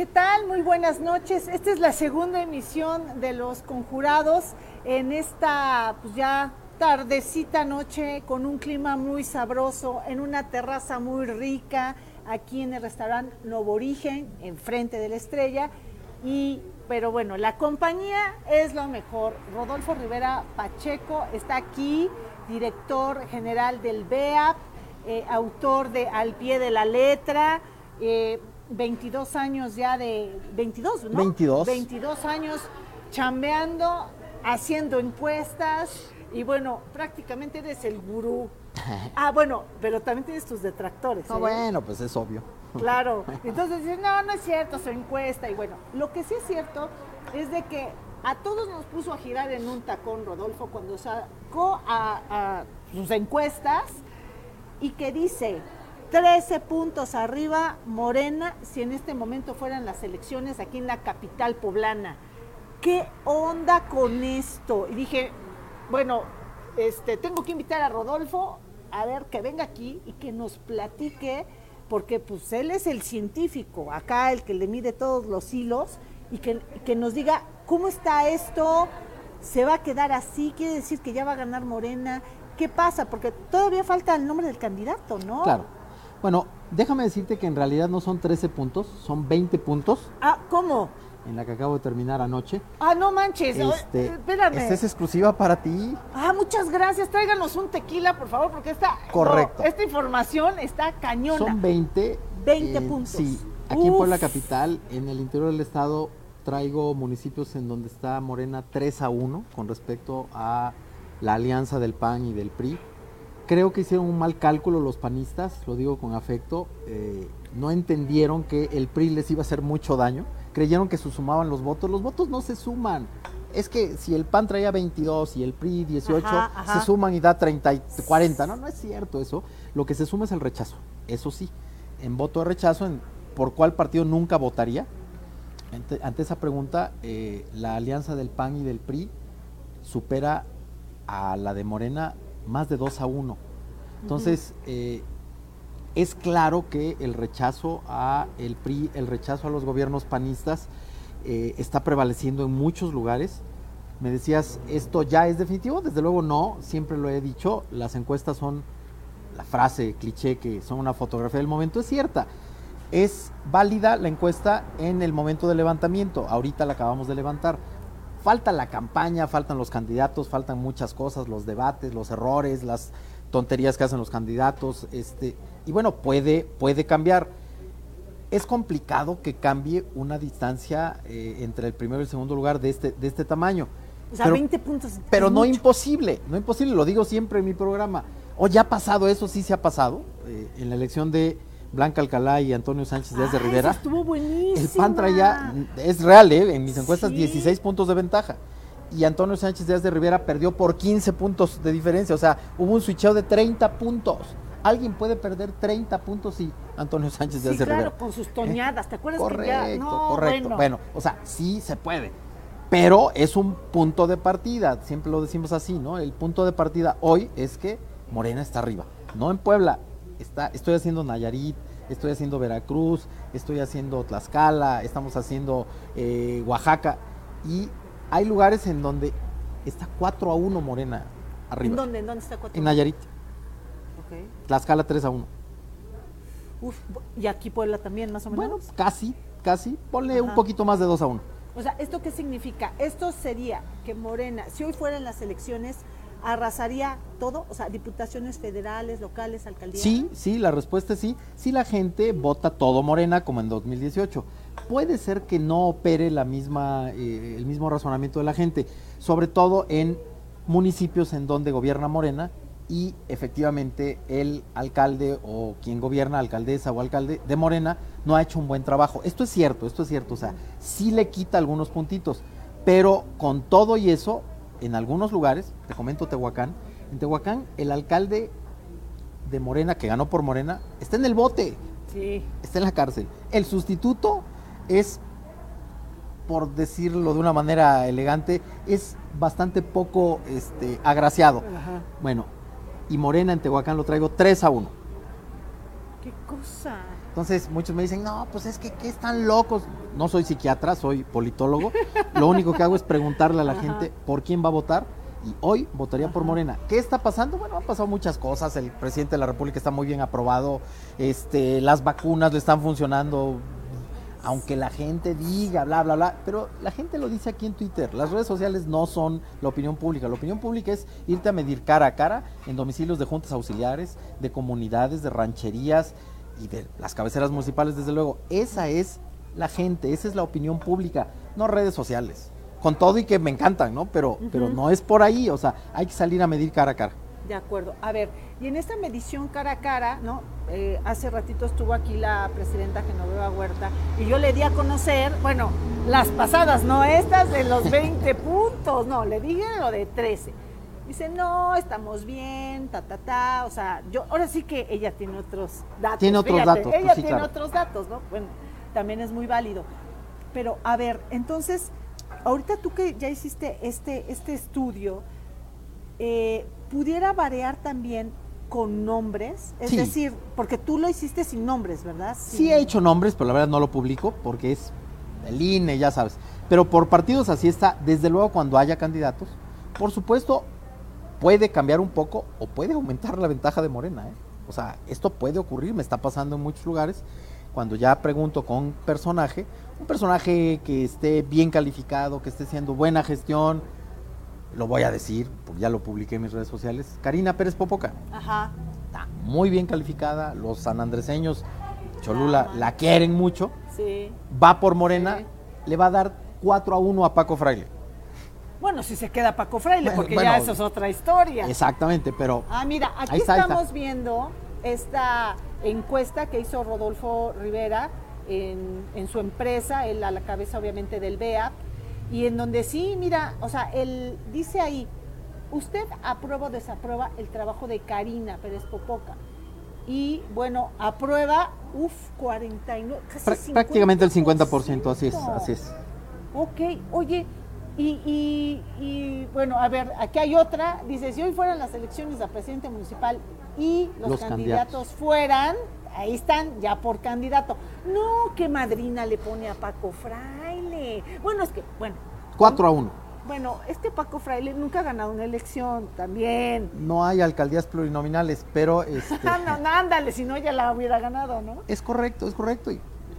¿Qué tal? Muy buenas noches. Esta es la segunda emisión de Los Conjurados en esta pues ya tardecita noche con un clima muy sabroso, en una terraza muy rica, aquí en el restaurante Novo Origen, enfrente de la estrella. Y, pero bueno, la compañía es lo mejor. Rodolfo Rivera Pacheco está aquí, director general del BEAP, eh, autor de Al pie de la letra. Eh, 22 años ya de 22, ¿no? 22. 22 años chambeando, haciendo encuestas y bueno, prácticamente eres el gurú. Ah, bueno, pero también tienes tus detractores. No, ¿eh? bueno, pues es obvio. Claro. Entonces dices, no, no es cierto, su encuesta. Y bueno, lo que sí es cierto es de que a todos nos puso a girar en un tacón Rodolfo cuando sacó a, a sus encuestas y que dice 13 puntos arriba Morena si en este momento fueran las elecciones aquí en la capital poblana. ¿Qué onda con esto? Y dije, bueno, este, tengo que invitar a Rodolfo a ver que venga aquí y que nos platique, porque pues él es el científico, acá el que le mide todos los hilos, y que, que nos diga cómo está esto, se va a quedar así, quiere decir que ya va a ganar Morena, ¿qué pasa? Porque todavía falta el nombre del candidato, ¿no? Claro. Bueno, déjame decirte que en realidad no son 13 puntos, son 20 puntos Ah, ¿cómo? en la que acabo de terminar anoche. Ah, no manches, Este, espérame. esta es exclusiva para ti. Ah, muchas gracias. Tráiganos un tequila, por favor, porque esta, Correcto. no, esta información está cañona. Son 20. 20 puntos. Sí, aquí en Uf. Puebla Capital, en el interior del estado, traigo municipios en donde está Morena 3 a 1 con respecto a la alianza del PAN y del PRI. Creo que hicieron un mal cálculo los panistas, lo digo con afecto. eh, no entendieron que el PRI les iba a hacer mucho daño. Creyeron que se sumaban los votos. Los votos no se suman. Es que si el PAN traía 22 y el PRI 18, Ajá, ajá. se suman y da 30 y 40. No, no es cierto eso. Lo que se suma es el rechazo. Eso sí, en voto de rechazo, en, ¿por cuál partido nunca votaría? Ante, ante esa pregunta, eh, la alianza del PAN y del PRI supera a la de Morena más de 2 a 1. Entonces, eh, es claro que el rechazo a el PRI, el rechazo a los gobiernos panistas eh, está prevaleciendo en muchos lugares. Me decías, ¿esto ya es definitivo? Desde luego no, siempre lo he dicho, las encuestas son la frase cliché que son una fotografía del momento, es cierta. Es válida la encuesta en el momento del levantamiento, ahorita la acabamos de levantar. Falta la campaña, faltan los candidatos, faltan muchas cosas, los debates, los errores, las tonterías que hacen los candidatos, este, y bueno, puede, puede cambiar. Es complicado que cambie una distancia eh, entre el primero y el segundo lugar de este, de este tamaño. O sea, Pero- 20 puntos. pero no mucho. imposible, no imposible, lo digo siempre en mi programa. O ya ha pasado, eso sí se ha pasado, eh, en la elección de Blanca Alcalá y Antonio Sánchez Díaz de Ah, Rivera. estuvo buenísima. El PAN traía, es real, ¿eh? en mis encuestas, Sí. 16 puntos de ventaja. Y Antonio Sánchez Díaz de Rivera perdió por 15 puntos de diferencia. O sea, hubo un switcheo de 30 puntos. Alguien puede perder 30 puntos si Antonio Sánchez Díaz Sí, de claro, Rivera. con sus toñadas. ¿Te acuerdas Correcto, que ya? No, correcto. Bueno. Bueno. o sea, sí se puede. Pero es un punto de partida, siempre lo decimos así, ¿no? El punto de partida hoy es que Morena está arriba, no en Puebla. Está, estoy haciendo Nayarit, estoy haciendo Veracruz, estoy haciendo Tlaxcala, estamos haciendo eh, Oaxaca. Y hay lugares en donde está 4 a 1 Morena arriba. ¿En dónde? ¿En dónde está cuatro? En Nayarit, Ok. Tlaxcala 3 a 1. Uf, y aquí Puebla también, más o menos. Bueno, casi, casi. Ponle un Ajá. poquito más de 2 a 1. O sea, ¿esto qué significa? Esto sería que Morena, si hoy fueran las elecciones, arrasaría todo, o sea, diputaciones federales, locales, alcaldías. Sí, sí, la respuesta es sí. Si la gente vota todo Morena como en 2018. Puede ser que no opere la misma, eh, el mismo razonamiento de la gente, sobre todo en municipios en donde gobierna Morena y efectivamente el alcalde o quien gobierna, alcaldesa o alcalde de Morena, no ha hecho un buen trabajo. Esto es cierto, esto es cierto, o sea, sí le quita algunos puntitos, pero con todo y eso, en algunos lugares, te comento Tehuacán, en Tehuacán el alcalde de Morena, que ganó por Morena, está en el bote, Sí. está en la cárcel. El sustituto es, por decirlo de una manera elegante, es bastante poco este, agraciado. Ajá. Bueno, y Morena en Tehuacán lo traigo 3 a 1. ¿Qué cosa? Entonces muchos me dicen, no, pues es que ¿qué están locos? No soy psiquiatra, soy politólogo. Lo único que hago es preguntarle a la Ajá. gente por quién va a votar y hoy votaría por. Morena. ¿Qué está pasando? Bueno, han pasado muchas cosas. El presidente de la República está muy bien aprobado. Este, las vacunas le están funcionando. Aunque la gente diga, bla, bla, bla, pero la gente lo dice aquí en Twitter. Las redes sociales no son la opinión pública. La opinión pública es irte a medir cara a cara en domicilios de juntas auxiliares, de comunidades, de rancherías y de las cabeceras municipales, desde luego. Esa es la gente, esa es la opinión pública, no redes sociales. Con todo y que me encantan, ¿no? Pero, pero no es por ahí, o sea, hay que salir a medir cara a cara. De acuerdo. A ver, y en esta medición cara a cara, ¿no? Eh, hace ratito estuvo aquí la presidenta Genoveva Huerta y yo le di a conocer, bueno, las pasadas, no estas de los 20 puntos, no, le dije lo de 13. Dice, no, estamos bien, ta, ta, ta. O sea, yo, ahora sí que ella tiene otros datos. Tiene otros fíjate, datos, pues Ella sí, tiene claro. otros datos, ¿no? Bueno, también es muy válido. Pero, a ver, entonces, ahorita tú que ya hiciste este, este estudio, eh, pudiera variar también con nombres, es Sí. decir, porque tú lo hiciste sin nombres, ¿verdad? Sí he hecho nombres, pero la verdad no lo publico porque es el INE, ya sabes. Pero por partidos así está, desde luego cuando haya candidatos, por supuesto puede cambiar un poco o puede aumentar la ventaja de Morena. ¿eh? O sea, esto puede ocurrir, me está pasando en muchos lugares. Cuando ya pregunto con personaje, un personaje que esté bien calificado, que esté haciendo buena gestión, lo voy a decir, porque ya lo publiqué en mis redes sociales, Karina Pérez Popoca Ajá. está muy bien calificada, los sanandreseños, Cholula, la quieren mucho, Sí. va por Morena, Sí. le va a dar 4 a 1 a Paco Fraile. Bueno, si se queda Paco Fraile, Bueno, porque bueno, ya eso es otra historia. Exactamente, pero Ah, mira, aquí está, estamos está. viendo esta encuesta que hizo Rodolfo Rivera en, en su empresa, él a la cabeza obviamente del BEA, y en donde sí, mira, o sea, él dice ahí, usted aprueba o desaprueba el trabajo de Karina Pérez Popoca. Y bueno, aprueba, uff, 49, casi prá- prácticamente el 50%, 50%, así es, así es. Ok, oye, y, y- y, bueno, a ver, aquí hay otra, dice, si hoy fueran las elecciones a presidente municipal y los, Los candidatos, candidatos. fueran, ahí están, ya por candidato. No, que madrina le pone a Paco Fraile. Bueno, es que, bueno, 4 a 1. bueno, este Paco Fraile nunca ha ganado una elección también. No hay alcaldías plurinominales, pero este, Ah, no, no, ándale, si no ya la hubiera ganado, ¿no? es correcto, es correcto. Y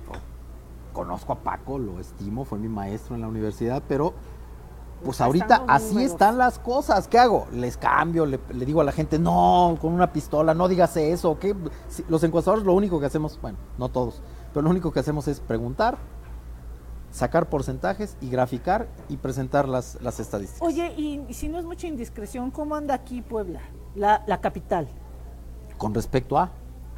oh, conozco a Paco, lo estimo, fue mi maestro en la universidad, pero pues ahorita así están las cosas. ¿Qué hago? Les cambio, le, le digo a la gente, no, con una pistola, no digas eso. ¿qué? Si- los encuestadores lo único que hacemos, bueno, no todos, pero lo único que hacemos es preguntar, sacar porcentajes y graficar y presentar las, las estadísticas. Oye, y, y si no es mucha indiscreción, ¿cómo anda aquí Puebla, la, la capital? Con respecto a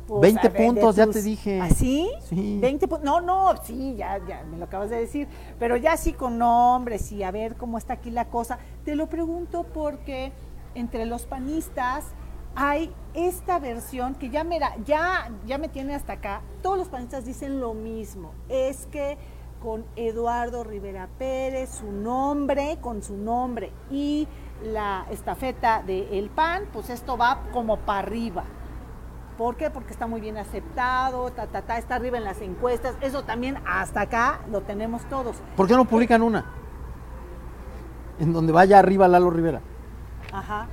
Pues, 20 a ver, de puntos, ya te dije. ¿Ah, sí? Sí. 20 puntos. No, no, sí, ya, ya me lo acabas de decir. Pero ya sí con nombres y a ver cómo está aquí la cosa. Te lo pregunto porque entre los panistas hay esta versión que ya, mira, ya, ya me tiene hasta acá. Todos los panistas dicen lo mismo. Es que con Eduardo Rivera Pérez, su nombre, con su nombre y la estafeta del PAN, pues esto va como para arriba. ¿Por qué? Porque está muy bien aceptado, ta, ta, ta, está arriba en las encuestas. Eso también hasta acá lo tenemos todos. ¿Por qué no publican una? En donde vaya arriba Lalo Rivera. Ajá.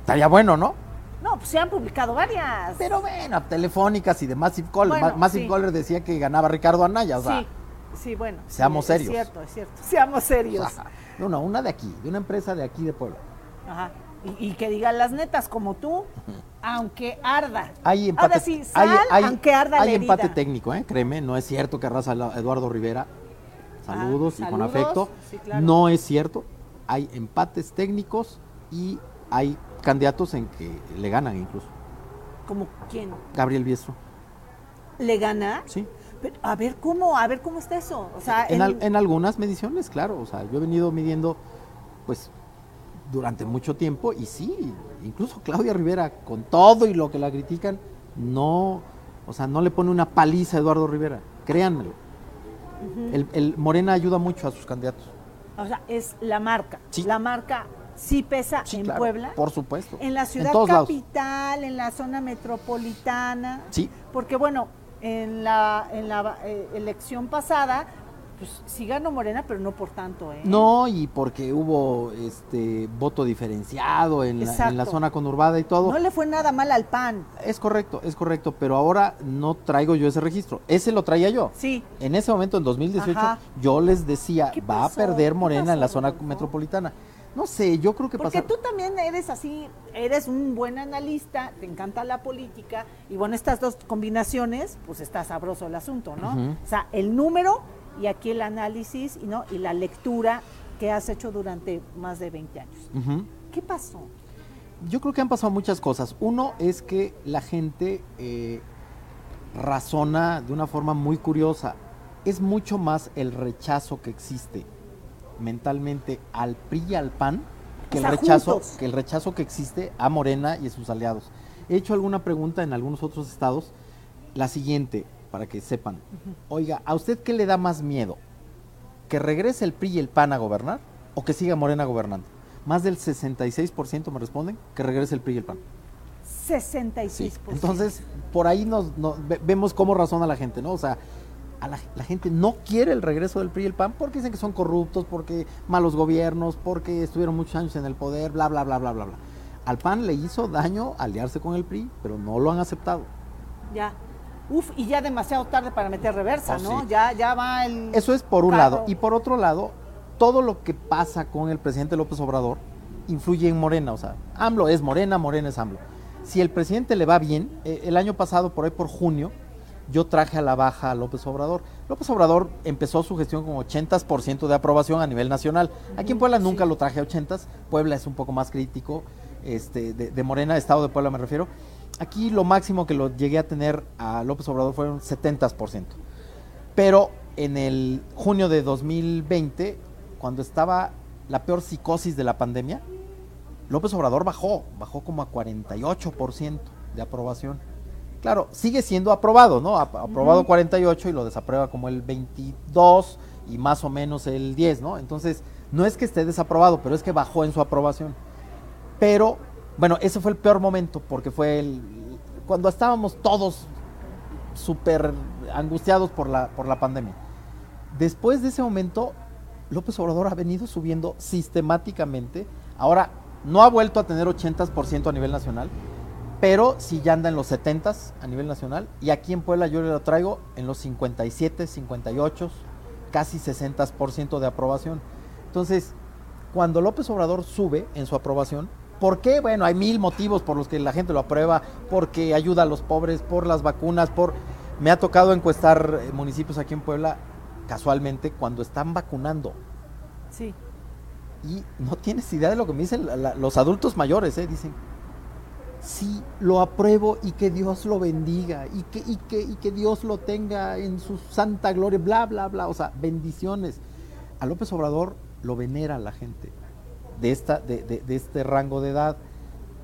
Estaría bueno, ¿no? No, pues se han publicado varias. Pero bueno, telefónicas y de Massive Caller. Bueno, Ma- Massive sí. Caller decía que ganaba Ricardo Anaya, o sea, sí, sí, bueno. seamos sí, serios. Es cierto, es cierto. Seamos o serios. sea, no, no, una de aquí, de una empresa de aquí de Puebla. Ajá. Y, y que digan las netas como tú, aunque arda. Hay empate, Ahora sí, sal, hay, hay- aunque arda hay la empate técnico, ¿eh? créeme, no es cierto que arrasa a Eduardo Rivera. Saludos y con afecto. sí, claro. No es cierto. Hay empates técnicos y hay candidatos en que le ganan incluso. ¿Como quién? Gabriel Biestro, ¿Le gana? sí. Pero, a ver cómo, a ver cómo está eso. O sea, En, en- al- en algunas mediciones, claro. O sea, yo he venido midiendo, pues, durante mucho tiempo y sí, incluso Claudia Rivera, con todo y lo que la critican, no, o sea, no le pone una paliza a Eduardo Rivera, créanmelo. el, el Morena ayuda mucho a sus candidatos. o sea, es la marca. Sí. La marca sí pesa Sí, en claro, Puebla. Por supuesto. En la ciudad lados. capital, en la zona metropolitana. Sí. Porque bueno, en la, en la eh, elección pasada, pues sí ganó Morena, pero no por tanto. ¿eh? No, y porque hubo este voto diferenciado en la, en la, zona conurbada y todo. No le fue nada mal al PAN. Es correcto, es correcto, pero ahora no traigo yo ese registro. Ese lo traía yo. Sí. En ese momento, en 2018, yo les decía, va a perder Morena en la zona metropolitana. No sé, yo creo que Porque tú también eres así, eres un buen analista, te encanta la política, y bueno, estas dos combinaciones, pues está sabroso el asunto, ¿no? O sea, el número y aquí el análisis y, ¿no? y la lectura que has hecho durante más de 20 años. ¿Qué pasó? Yo creo que han pasado muchas cosas. Uno es que la gente eh, razona de una forma muy curiosa. Es mucho más el rechazo que existe mentalmente al PRI y al PAN que el rechazo que el rechazo que existe a Morena y a sus aliados. He hecho alguna pregunta en algunos otros estados, la siguiente, para que sepan. Oiga, ¿a usted qué le da más miedo? ¿Que regrese el PRI y el PAN a gobernar o que siga Morena gobernando? Más del 66% me responden que regrese el PRI y el PAN. 66%. Entonces, por ahí nos, vemos cómo razona la gente, ¿no? O sea, la, gente no quiere el regreso del PRI y el PAN porque dicen que son corruptos, porque malos gobiernos, porque estuvieron muchos años en el poder, bla, bla, bla, bla, bla, bla. Al PAN le hizo daño aliarse con el PRI, pero no lo han aceptado. Ya. Uf, y ya demasiado tarde para meter reversa, oh, ¿no? Ya, ya va el. Eso es por un lado. Y por otro lado, todo lo que pasa con el presidente López Obrador influye en Morena. O sea, AMLO es Morena, Morena es AMLO. Si el presidente le va bien, eh, el año pasado, por ahí por junio, yo traje a la baja a López Obrador. López Obrador empezó su gestión con 80% de aprobación a nivel nacional. Aquí en Puebla nunca lo traje a 80, Puebla es un poco más crítico, este, de, Morena, Estado de Puebla me refiero. Aquí lo máximo que lo llegué a tener a López Obrador fueron 70%. Pero en el junio de 2020, cuando estaba la peor psicosis de la pandemia, López Obrador bajó, bajó como a 48% de aprobación. Claro, sigue siendo aprobado, ¿no? Aprobado 48 y lo desaprueba como el 22 y más o menos el 10, ¿no? Entonces, no es que esté desaprobado, pero es que bajó en su aprobación. Pero, bueno, ese fue el peor momento porque fue el, cuando estábamos todos súper angustiados por la, por la pandemia. Después de ese momento, López Obrador ha venido subiendo sistemáticamente. Ahora, no ha vuelto a tener 80% a nivel nacional, pero si ya anda en los 70 a nivel nacional. Y aquí en Puebla yo le lo traigo en los 57, 58, casi 60% de aprobación. Entonces, cuando López Obrador sube en su aprobación, ¿por qué? Bueno, hay mil motivos por los que la gente lo aprueba, porque ayuda a los pobres, por las vacunas, por... Me ha tocado encuestar eh, municipios aquí en Puebla casualmente cuando están vacunando. Sí. Y no tienes idea de lo que me dicen los adultos mayores, ¿eh? Dicen, sí lo apruebo y que Dios lo bendiga y que, y que, y que Dios lo tenga en su santa gloria, bla, bla, bla. O sea, bendiciones. A López Obrador lo venera la gente de, esta, de, de, este rango de edad.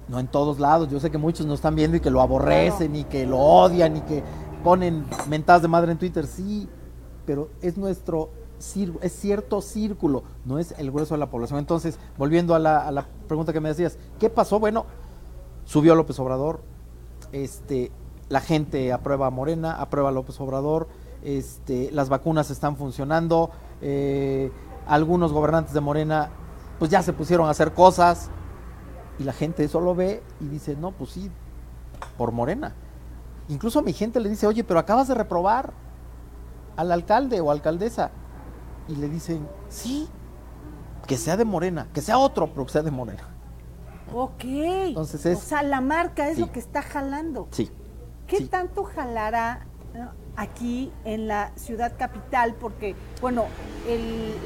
No en todos lados. Yo sé que muchos nos están viendo y que lo aborrecen y que lo odian y que ponen mentadas de madre en Twitter. Sí, pero es nuestro es cierto círculo, no es el grueso de la población. Entonces, volviendo a la, a la pregunta que me decías, ¿qué pasó? Bueno, Subió López Obrador, este, la gente aprueba a Morena, aprueba a López Obrador, este, las vacunas están funcionando, eh, algunos gobernantes de Morena pues ya se pusieron a hacer cosas y la gente eso lo ve y dice, no, pues sí, por Morena. Incluso a mi gente le dice, oye, pero acabas de reprobar al alcalde o alcaldesa. Y le dicen, sí, que sea de Morena, que sea otro, pero que sea de Morena. Ok. Entonces es, o sea, la marca es lo que está jalando. Sí. ¿Qué tanto jalará aquí en la ciudad capital? Porque, bueno,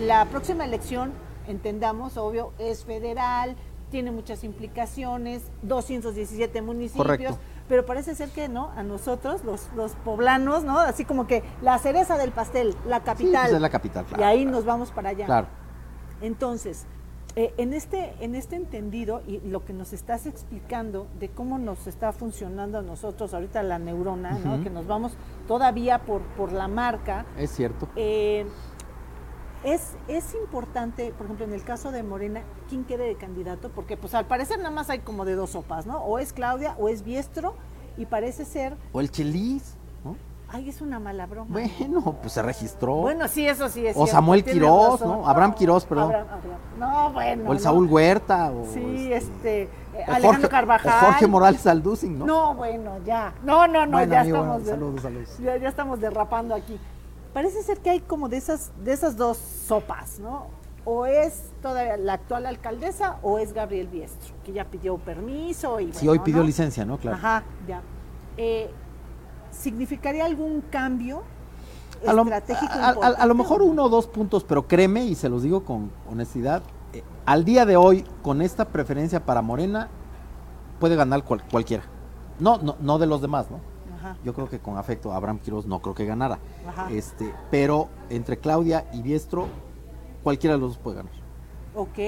la próxima elección, entendamos, obvio, es federal, tiene muchas implicaciones, 217 municipios. Pero parece ser que no, a nosotros, los, los poblanos, ¿no? Así como que la cereza del pastel, la capital. Sí, pues es la capital, claro. Y ahí nos vamos para allá. Claro. Entonces, eh, en, este, en este entendido y lo que nos estás explicando de cómo nos está funcionando a nosotros ahorita la neurona, que nos vamos todavía por, por la marca. Es cierto. Eh, es, es importante, por ejemplo, en el caso de Morena, quién quede de candidato, porque pues al parecer nada más hay como de dos sopas, ¿no? O es Claudia o es Biestro y parece ser... O el Chelis, ¿no? Ay, es una mala broma. Bueno, pues se registró. Bueno, sí, eso sí es O cierto, Samuel Quirós. ¿no? Abraham Quirós, perdón. Abraham- Abraham. No, bueno. o el no. Saúl Huerta. O Sí, este, eh, o Alejandro Jorge, Carvajal. o Jorge Morales Alducin, ¿no? No, bueno, ya. No, no, no, Bueno, ya amigo, estamos. saludos, saludos. Ya, ya estamos derrapando aquí. Parece ser que hay como de esas, de esas dos sopas, ¿no? O es toda la actual alcaldesa o es Gabriel Biestro, que ya pidió permiso y Sí, bueno, hoy pidió ¿no? licencia, ¿no? Claro. Ajá, ya. Eh, ¿Significaría algún cambio A lo, estratégico a- a- a lo mejor uno o dos puntos, pero créeme, y se los digo con honestidad, eh, al día de hoy, con esta preferencia para Morena, puede ganar cual- cualquiera. No, no, no de los demás, ¿no? Ajá, Yo creo que con afecto Abraham Quiroz no creo que ganara. Ajá. Este, pero entre Claudia y Biestro, cualquiera de los dos puede ganar. ok.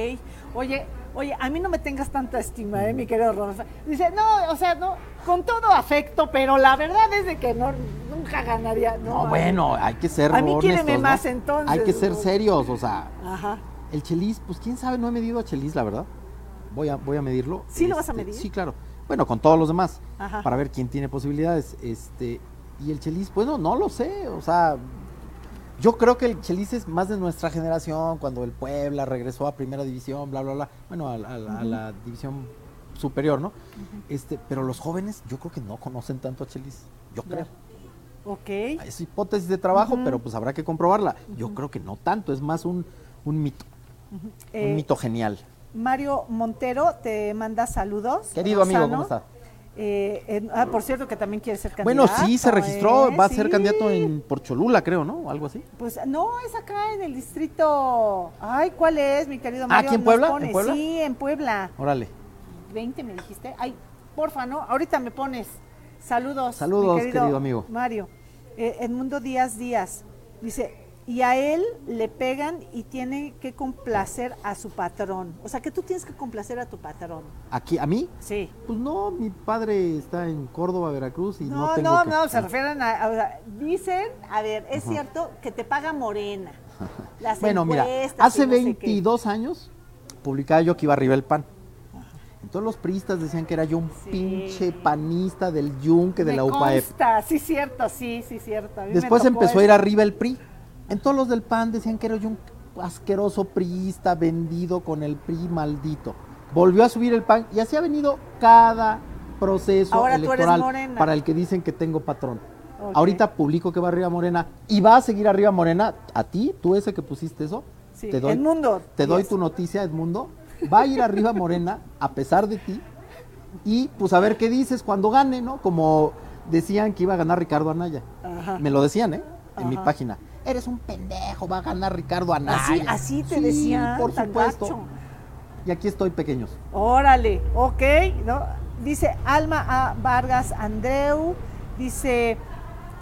Oye, oye, a mí no me tengas tanta estima, ¿eh, mi querido Rodolfo? Dice, no, o sea, no, con todo afecto, pero la verdad es de que no, nunca ganaría. No, No, bueno, hay que ser A mí honestos, ¿no? más entonces, Hay que ser serios, o sea, Ajá. el Chelis, pues quién sabe, no he medido a Chelis, la verdad. Voy a, voy a medirlo. ¿Sí lo vas a Este, medir? Sí, claro. Bueno, con todos los demás, Ajá. para ver quién tiene posibilidades. Este, y el Chelis, bueno, no lo sé, o sea, yo creo que el Chelis es más de nuestra generación, cuando el Puebla regresó a primera división, bla, bla, bla, bueno, a, a la- a la división superior, ¿no? Este, pero los jóvenes, yo creo que no conocen tanto a Chelis, yo Ya. creo. Ok. Es hipótesis de trabajo, pero pues habrá que comprobarla. Yo creo que no tanto, es más un, un mito, Eh, un mito genial. Mario Montero te manda saludos. Querido amigo. ¿cómo está? Eh, ah, por cierto, que también quiere ser Bueno, candidato. sí, se registró, ¿eh? va a ser candidato en por Cholula, creo, ¿no? Algo así. Pues no, es acá en el distrito. Ay, ¿cuál es, mi querido Ah, Mario? ¿aquí en Puebla? ¿En. Puebla? Sí, en Puebla. Órale. 20 me dijiste. Ay, porfa, ¿no? Ahorita me pones. Saludos. Saludos, mi querido amigo. Mario. Eh, Edmundo Díaz Díaz. Dice, y a él le pegan y tiene que complacer a su patrón. O sea, que tú tienes que complacer a tu patrón. Aquí, ¿a mí? Sí. Pues no, mi padre está en Córdoba, Veracruz y no, No, tengo no, que- no, se refieren a, a- o sea, dicen, a ver, es cierto que te paga Morena. Las Bueno, mira, hace no sé qué. 22 años publicaba yo que iba arriba el pan. Entonces los priistas decían que era yo un Sí. pinche panista del yunque de Me la UPAEP. consta, sí, cierto, sí, sí, cierto. A mí me Después empezó a ir arriba el PRI. Entonces los del PAN decían que era yo un asqueroso priista vendido con el PRI maldito. Volvió a subir el PAN y así ha venido cada proceso Ahora electoral para el que dicen que tengo patrón. Ahorita publico que va arriba Morena y va a seguir arriba Morena. A ti, tú ese que pusiste eso, Sí, te doy, Edmundo te doy tu noticia, Edmundo. Va a ir arriba Morena a pesar de ti y pues a ver qué dices cuando gane, ¿no? Como decían que iba a ganar Ricardo Anaya. Ajá. Me lo decían, ¿eh? En mi página. Eres un pendejo, va a ganar Ricardo Anaya. Así, así te Sí, decían, por supuesto. gacho. Y aquí estoy, pequeños. Órale, ok, ¿no? Dice Alma A. Vargas Andreu, dice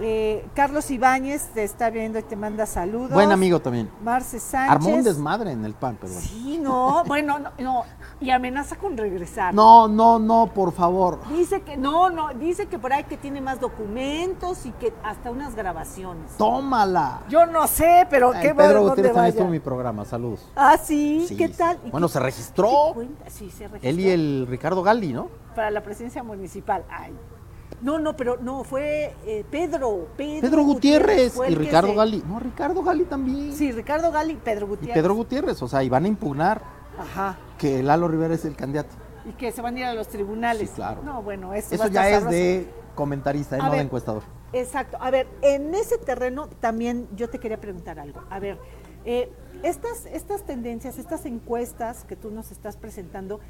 eh, Carlos Ibáñez, te está viendo y te manda saludos. Buen amigo también. Marce Sánchez. Armó un desmadre en el pan, pero bueno. Sí, no, bueno, no, no, y amenaza con regresar. No, no, no, por favor. Dice que no, no, dice que por ahí que tiene más documentos y que hasta unas grabaciones. Tómala. Yo no sé, pero Ay, qué Pedro bueno dónde Gutiérrez también estuvo en mi programa, saludos. Ah, sí, Sí, ¿qué tal? ¿Y Bueno, qué- se registró. Sí, se registró. Él y el Ricardo Galdi, ¿no? Para la presidencia municipal. Ay. No, no, pero no, fue eh, Pedro, Pedro. Pedro Gutiérrez y Ricardo se- Galdi. No, Ricardo Galdi también. Sí, Ricardo Gali y Pedro Y Gutiérrez. Pedro Gutiérrez, o sea, y van a impugnar Ajá. que Lalo Rivera es el candidato. Y que se van a ir a los tribunales. Sí, claro. No, bueno, eso, Eso ya es de comentarista, ¿eh? No de encuestador. Exacto. A ver, en ese terreno también yo te quería preguntar algo. A ver, eh, estas, estas tendencias, estas encuestas que tú nos estás presentando,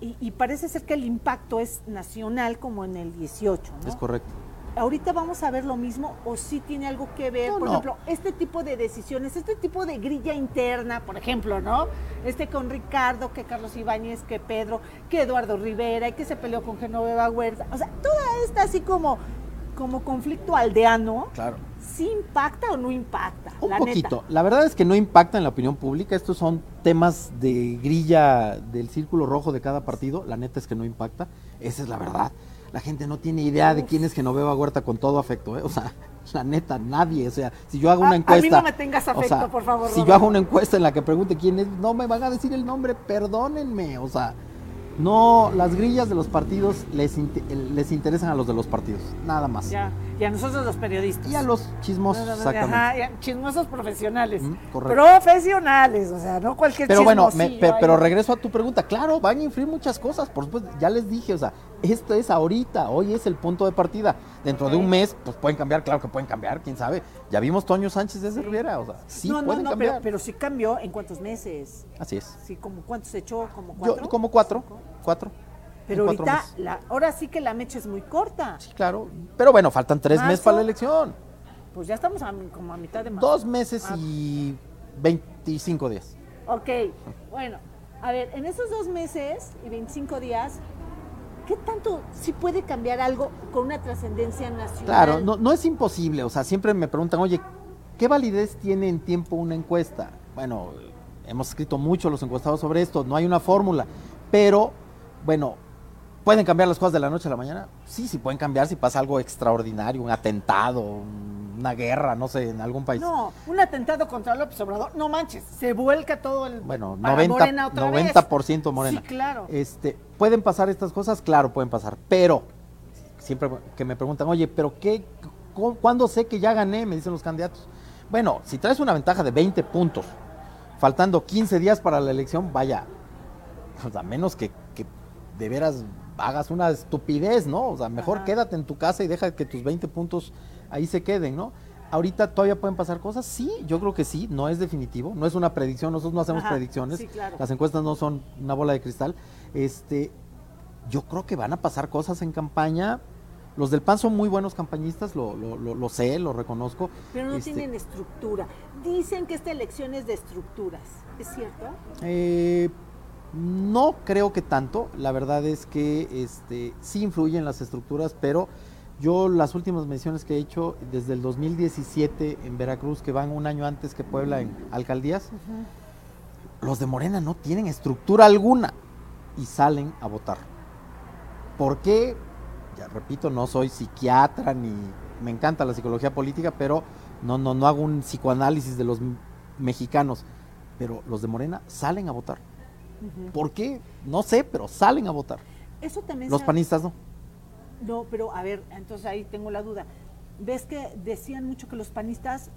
y, y parece ser que el impacto es nacional como en el 18, ¿no? Es correcto. ahorita vamos a ver lo mismo o sí tiene algo que ver, No, por no. ejemplo, este tipo de decisiones, este tipo de grilla interna, por ejemplo, ¿no? Este con Ricardo, que Carlos Ibáñez, que Pedro, que Eduardo Rivera y que se peleó con Genoveva Huerta, o sea, toda esta así como como conflicto aldeano, Claro. ¿sí impacta o no impacta? Un la poquito. neta. La verdad es que no impacta en la opinión pública. Estos son temas de grilla del círculo rojo de cada partido. La neta es que no impacta. Esa es la verdad. La gente no tiene idea de quién es Genoveva Huerta con todo afecto. ¿eh? O sea, la neta, nadie. O sea, si yo hago una a mí encuesta. no me tengas o afecto, sea, por favor, Si yo hago una encuesta en la que pregunte quién es, no me van a decir el nombre. Perdónenme. O sea, no, las grillas de los partidos les, les interesan a los de los partidos. Nada más. Ya. Y a nosotros los periodistas. Y a los chismosos, exactamente. Ajá, chismosos profesionales. Mm, correcto. Profesionales, o sea, no cualquier Pero bueno, me- pe- pero regreso a tu pregunta. Claro, van a influir muchas cosas. Por supuesto, ya les dije, o sea, esto es ahorita, hoy es el punto de partida. Dentro de un mes, pues pueden cambiar, claro que pueden cambiar, quién sabe. Ya vimos Toño Sánchez desde Rivera, o sea, sí no, no, pueden no, cambiar. pero, pero sí cambió en cuántos meses. Así es. Sí, como cuántos echó, como Yo, cuatro. como cuatro, Cinco. cuatro. Pero en ahorita, la, ahora sí que la mecha es muy corta. Sí, claro. Pero bueno, faltan tres Marzo. meses para la elección. Pues ya estamos a, como a mitad de marzo. Dos meses Ah. y 25 días. Ok, bueno, a ver, en esos dos meses y 25 días, ¿qué tanto sí puede cambiar algo con una trascendencia nacional? Claro, no, no es imposible. O sea, siempre me preguntan, oye, ¿qué validez tiene en tiempo una encuesta? Bueno, hemos escrito mucho los encuestados sobre esto, no hay una fórmula. Pero, bueno, ¿pueden cambiar las cosas de la noche a la mañana? Sí, sí pueden cambiar si pasa algo extraordinario, un atentado, una guerra, no sé, en algún país. No, un atentado contra López Obrador, no manches, se vuelca todo el... Bueno, para 90%, Morena otra vez. 90% Morena. Sí, claro. Este, ¿Pueden pasar estas cosas? Claro, pueden pasar. Pero, siempre que me preguntan, oye, ¿pero qué? cu- ¿Cuándo sé que ya gané? Me dicen los candidatos. Bueno, si traes una ventaja de 20 puntos, faltando 15 días para la elección, vaya, sea, menos que, que de veras hagas una estupidez, ¿no? O sea, mejor Ajá. quédate en tu casa y deja que tus 20 puntos ahí se queden, ¿no? Ahorita todavía pueden pasar cosas, sí, yo creo que sí, no es definitivo, no es una predicción, nosotros no hacemos Ajá, predicciones, sí, claro. las encuestas no son una bola de cristal. Este, yo creo que van a pasar cosas en campaña. Los del PAN son muy buenos campañistas, lo, lo, lo- lo sé, lo reconozco. Pero no Este, tienen estructura. Dicen que esta elección es de estructuras, ¿es cierto? Eh, no creo que tanto, la verdad es que este, sí influyen las estructuras, pero yo las últimas menciones que he hecho desde el 2017 en Veracruz, que van un año antes que Puebla en alcaldías, los de Morena no tienen estructura alguna y salen a votar. ¿Por qué? Ya repito, no soy psiquiatra ni me encanta la psicología política, pero no, no, no hago un psicoanálisis de los mexicanos. Pero los de Morena salen a votar. ¿Por qué? No sé, pero salen a votar. Eso también Los panistas no. No, pero a ver, entonces ahí tengo la duda. ¿Ves que decían mucho que los panistas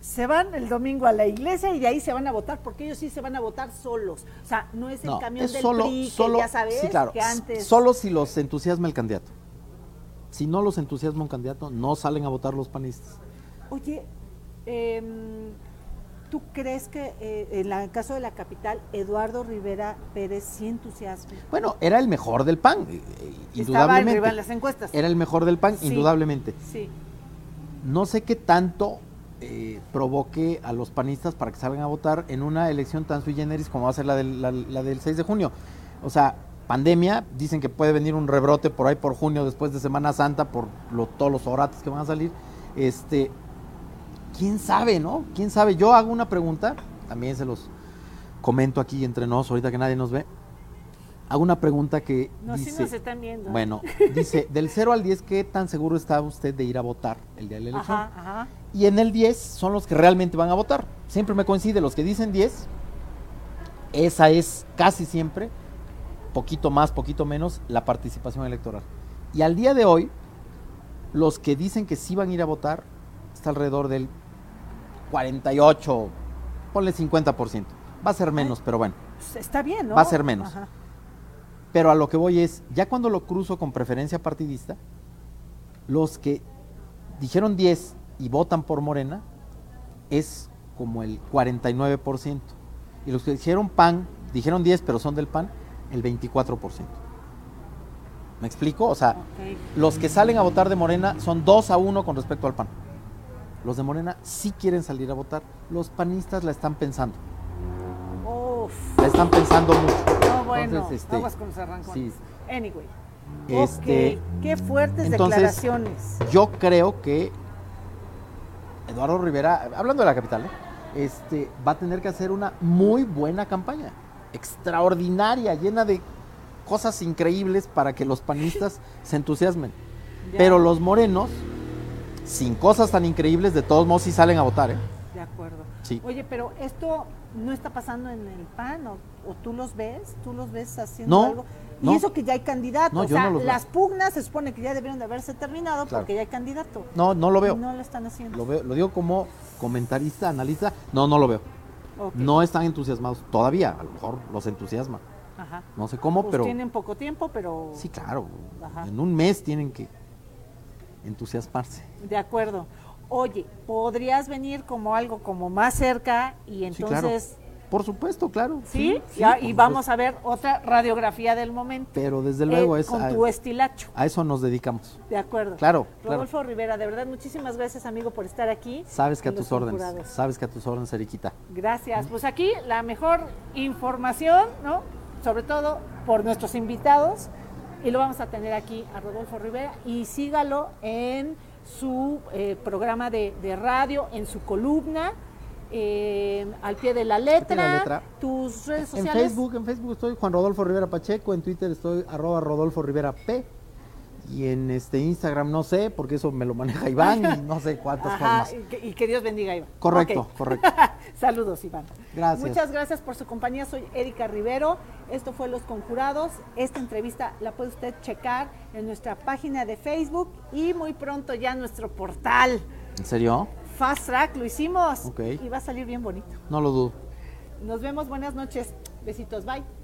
se van el domingo a la iglesia y de ahí se van a votar? Porque ellos sí se van a votar solos. O sea, no es el No, camión es del solo, PRI, que solo, ya sabes, sí, claro, que antes... solo si los entusiasma el candidato. Si no los entusiasma un candidato, no salen a votar los panistas. Oye, em, ¿tú crees que eh, en el caso de la capital, Eduardo Rivera Pérez sí entusiasma? Bueno, era el mejor del PAN, eh, eh, Estaba indudablemente. arriba en las encuestas. Era el mejor del PAN, Sí. indudablemente. Sí. No sé qué tanto eh, provoque a los panistas para que salgan a votar en una elección tan sui generis como va a ser la del, la- la del 6 de junio. O sea, pandemia, dicen que puede venir un rebrote por ahí por junio después de Semana Santa por lo- todos los orates que van a salir. Este, quién sabe, ¿no? Quién sabe. Yo hago una pregunta, también se los comento aquí entre nos, ahorita que nadie nos ve. Hago una pregunta que No, sí dice, nos están viendo. bueno, dice, del 0 al 10, ¿qué tan seguro está usted de ir a votar el día de la elección? Ajá, ajá. Y en el 10 son los que realmente van a votar. Siempre me coincide, los que dicen 10, esa es casi siempre, poquito más, poquito menos, la participación electoral. Y al día de hoy, los que dicen que sí van a ir a votar, está alrededor del 48, ponle 50%. Va a ser menos, pero bueno. Pues está bien, ¿no? Va a ser menos. Ajá. Pero a lo que voy es, ya cuando lo cruzo con preferencia partidista, los que dijeron 10 y votan por Morena es como el 49%. Y los que dijeron PAN, dijeron 10 pero son del PAN, el 24%. ¿Me explico? O sea, los que salen a votar de Morena son 2 a 1 con respecto al PAN. Los de Morena sí quieren salir a votar. Los panistas la están pensando. Uf. La están pensando mucho. No, bueno, Entonces, este, aguas con los arrancones. sí. Anyway. Este, ok, qué fuertes entonces, declaraciones. Yo creo que Eduardo Rivera, hablando de la capital, ¿eh? este, va a tener que hacer una muy buena campaña, extraordinaria, llena de cosas increíbles para que los panistas se entusiasmen. Ya. Pero los morenos, sin cosas tan increíbles, de todos modos sí salen a votar. ¿eh? De acuerdo. Sí. Oye, pero esto no está pasando en el PAN o, o tú los ves, tú los ves haciendo No, algo. no. Y eso que ya hay candidato, No, o sea, las pugnas se supone que ya debieron de haberse terminado Claro. porque ya hay candidato. No, no lo veo. No lo están haciendo. Lo veo, lo digo como comentarista, analista. No, no lo veo. No están entusiasmados todavía. A lo mejor los entusiasma. Ajá. No sé cómo, Pues pero tienen poco tiempo, pero sí, claro. Ajá. En un mes tienen que entusiasmarse. de acuerdo. Oye, ¿podrías venir como algo como más cerca y Sí, claro. entonces Por supuesto, claro. sí? sí, Ya, y supuesto. vamos a ver otra radiografía del momento. Pero desde luego eh, es con a, tu estilacho. a eso nos dedicamos. De acuerdo. Claro, claro. Rodolfo Rivera, de verdad, muchísimas gracias, amigo, por estar aquí. Sabes que a tus órdenes. Sabes que a tus órdenes, Eriquita. Gracias. Pues aquí la mejor información, ¿no? Sobre todo por nuestros invitados. Y lo vamos a tener aquí a Rodolfo Rivera. Y sígalo en su eh, programa de, de radio, en su columna, eh, al pie de la letra. la letra. Tus redes En sociales. Facebook, en Facebook estoy Juan Rodolfo Rivera Pacheco, en Twitter estoy arroba Rodolfo Rivera P. Y en este Instagram no sé, porque eso me lo maneja Iván y no sé cuántas Ajá, formas. y que, y que Dios bendiga a Iván. Correcto, correcto. Saludos, Iván. Gracias. Muchas gracias por su compañía. Soy Erika Rivero. Esto fue Los Conjurados. Esta entrevista la puede usted checar en nuestra página de Facebook y muy pronto ya en nuestro portal. ¿En serio? Fast Track lo hicimos Ok. y va a salir bien bonito. No lo dudo. Nos vemos. Buenas noches. Besitos. Bye.